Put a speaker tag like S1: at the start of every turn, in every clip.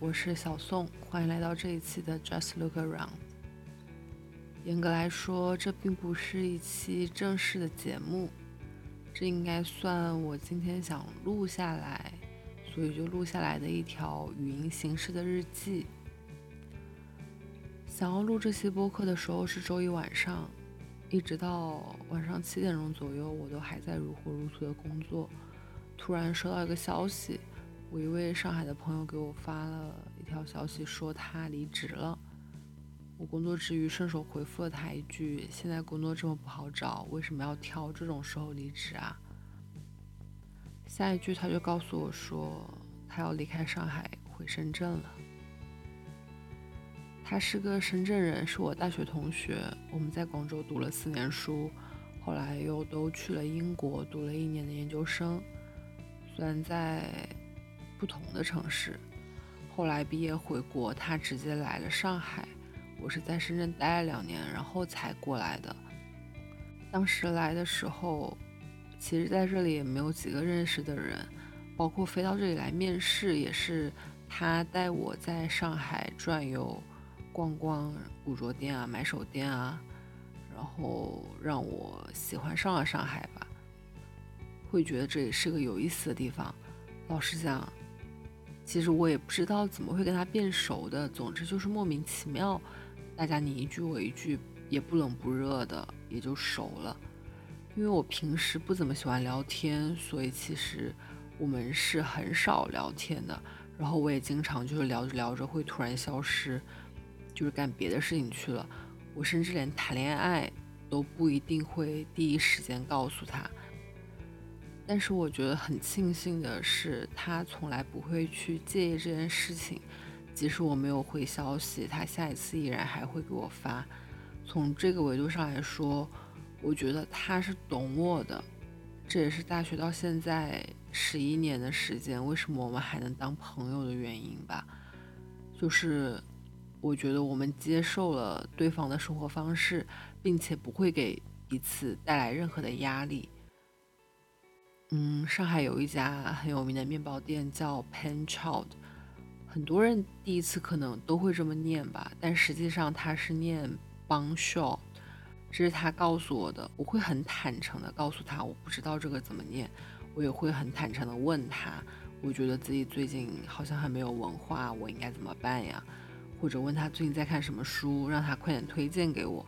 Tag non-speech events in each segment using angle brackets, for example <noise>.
S1: 我是小宋，欢迎来到这一期的 Just Look Around。严格来说，这并不是一期正式的节目，这应该算我今天想录下来，所以就录下来的一条语音形式的日记。想要录这期播客的时候是周一晚上，一直到晚上七点钟左右，我都还在如火如荼的工作。突然收到一个消息。我一位上海的朋友给我发了一条消息，说他离职了。我工作之余顺手回复了他一句：“现在工作这么不好找，为什么要挑这种时候离职啊？”下一句他就告诉我说，他要离开上海回深圳了。他是个深圳人，是我大学同学，我们在广州读了四年书，后来又都去了英国读了一年的研究生。虽然在不同的城市，后来毕业回国，他直接来了上海。我是在深圳待了两年，然后才过来的。当时来的时候，其实在这里也没有几个认识的人，包括飞到这里来面试，也是他带我在上海转悠，逛逛古着店啊，买手店啊，然后让我喜欢上了上海吧，会觉得这里是个有意思的地方。老实讲。其实我也不知道怎么会跟他变熟的，总之就是莫名其妙，大家你一句我一句，也不冷不热的，也就熟了。因为我平时不怎么喜欢聊天，所以其实我们是很少聊天的。然后我也经常就是聊着聊着会突然消失，就是干别的事情去了。我甚至连谈恋爱都不一定会第一时间告诉他。但是我觉得很庆幸的是，他从来不会去介意这件事情，即使我没有回消息，他下一次依然还会给我发。从这个维度上来说，我觉得他是懂我的。这也是大学到现在十一年的时间，为什么我们还能当朋友的原因吧。就是我觉得我们接受了对方的生活方式，并且不会给彼此带来任何的压力。嗯，上海有一家很有名的面包店叫 Pan Child，很多人第一次可能都会这么念吧，但实际上它是念 Bang Shop，这是他告诉我的。我会很坦诚的告诉他，我不知道这个怎么念，我也会很坦诚的问他，我觉得自己最近好像很没有文化，我应该怎么办呀？或者问他最近在看什么书，让他快点推荐给我。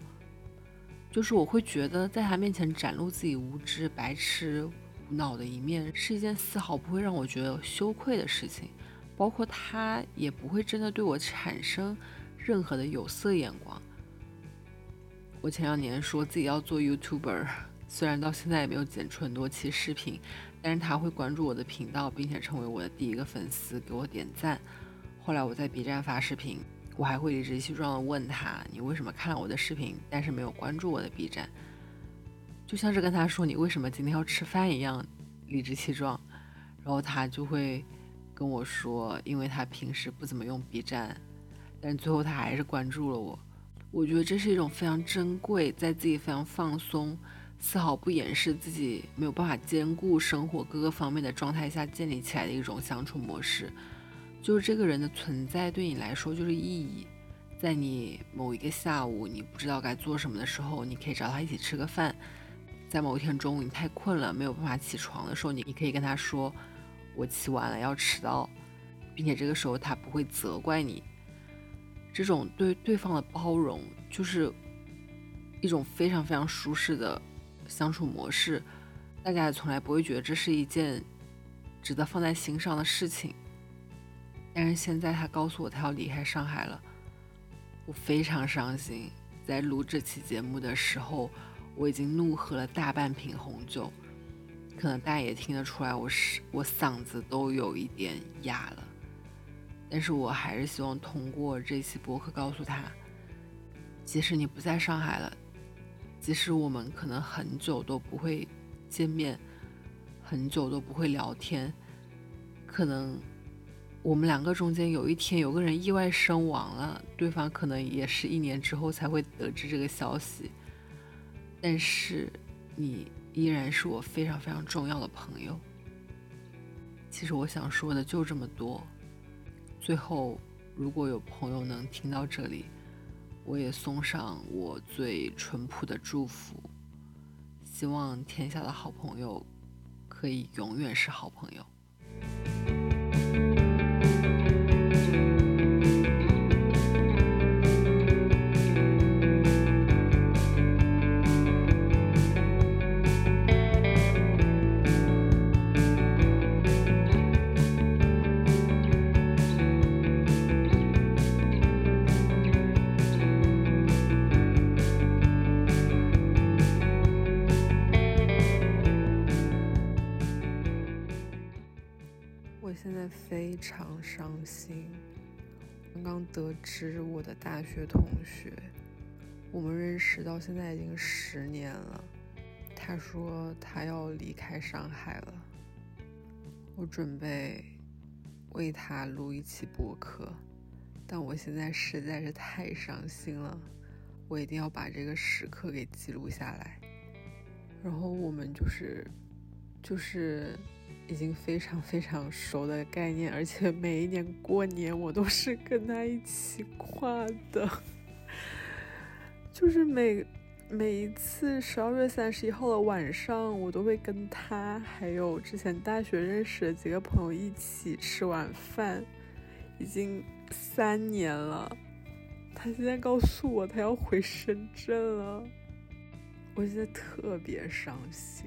S1: 就是我会觉得在他面前展露自己无知、白痴。脑的一面是一件丝毫不会让我觉得羞愧的事情，包括他也不会真的对我产生任何的有色眼光。我前两年说自己要做 YouTuber，虽然到现在也没有剪出很多期视频，但是他会关注我的频道，并且成为我的第一个粉丝，给我点赞。后来我在 B 站发视频，我还会理直气壮的问他：“你为什么看了我的视频，但是没有关注我的 B 站？”就像是跟他说你为什么今天要吃饭一样，理直气壮，然后他就会跟我说，因为他平时不怎么用 B 站，但最后他还是关注了我。我觉得这是一种非常珍贵，在自己非常放松、丝毫不掩饰自己没有办法兼顾生活各个方面的状态下建立起来的一种相处模式。就是这个人的存在对你来说就是意义，在你某一个下午你不知道该做什么的时候，你可以找他一起吃个饭。在某一天中午你太困了没有办法起床的时候，你你可以跟他说，我起晚了要迟到，并且这个时候他不会责怪你。这种对对方的包容，就是一种非常非常舒适的相处模式。大家也从来不会觉得这是一件值得放在心上的事情。但是现在他告诉我他要离开上海了，我非常伤心。在录这期节目的时候。我已经怒喝了大半瓶红酒，可能大家也听得出来，我是我嗓子都有一点哑了。但是我还是希望通过这期播客告诉他，即使你不在上海了，即使我们可能很久都不会见面，很久都不会聊天，可能我们两个中间有一天有个人意外身亡了，对方可能也是一年之后才会得知这个消息。但是，你依然是我非常非常重要的朋友。其实我想说的就这么多。最后，如果有朋友能听到这里，我也送上我最淳朴的祝福，希望天下的好朋友可以永远是好朋友。常伤心。刚刚得知我的大学同学，我们认识到现在已经十年了。他说他要离开上海了。我准备为他录一期播客，但我现在实在是太伤心了。我一定要把这个时刻给记录下来。然后我们就是，就是。已经非常非常熟的概念，而且每一年过年我都是跟他一起跨的，<laughs> 就是每每一次十二月三十一号的晚上，我都会跟他还有之前大学认识的几个朋友一起吃晚饭，已经三年了。他现在告诉我他要回深圳了，我现在特别伤心。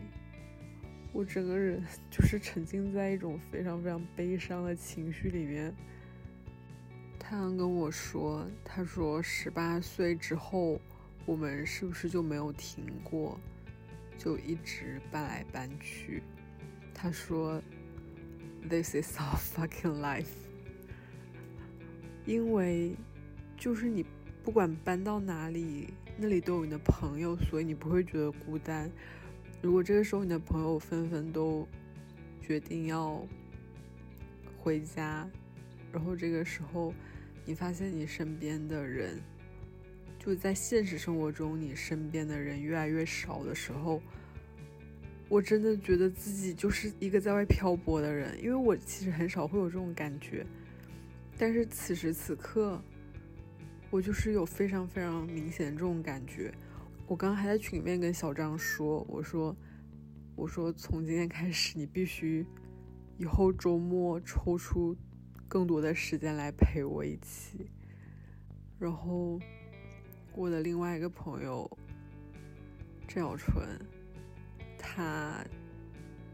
S1: 我整个人 <laughs> 就是沉浸在一种非常非常悲伤的情绪里面。太阳跟我说：“他说十八岁之后，我们是不是就没有停过，就一直搬来搬去？”他说：“This is our fucking life。<laughs> ”因为就是你不管搬到哪里，那里都有你的朋友，所以你不会觉得孤单。如果这个时候你的朋友纷纷都决定要回家，然后这个时候你发现你身边的人就在现实生活中，你身边的人越来越少的时候，我真的觉得自己就是一个在外漂泊的人，因为我其实很少会有这种感觉，但是此时此刻，我就是有非常非常明显这种感觉。我刚刚还在群里面跟小张说，我说，我说从今天开始，你必须以后周末抽出更多的时间来陪我一起。然后我的另外一个朋友郑小纯，他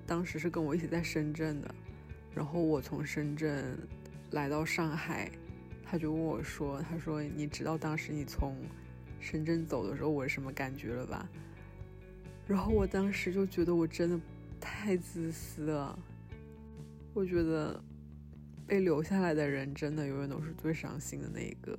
S1: 当时是跟我一起在深圳的，然后我从深圳来到上海，他就问我说，他说你知道当时你从。深圳走的时候，我是什么感觉了吧？然后我当时就觉得我真的太自私了。我觉得被留下来的人真的永远都是最伤心的那一个。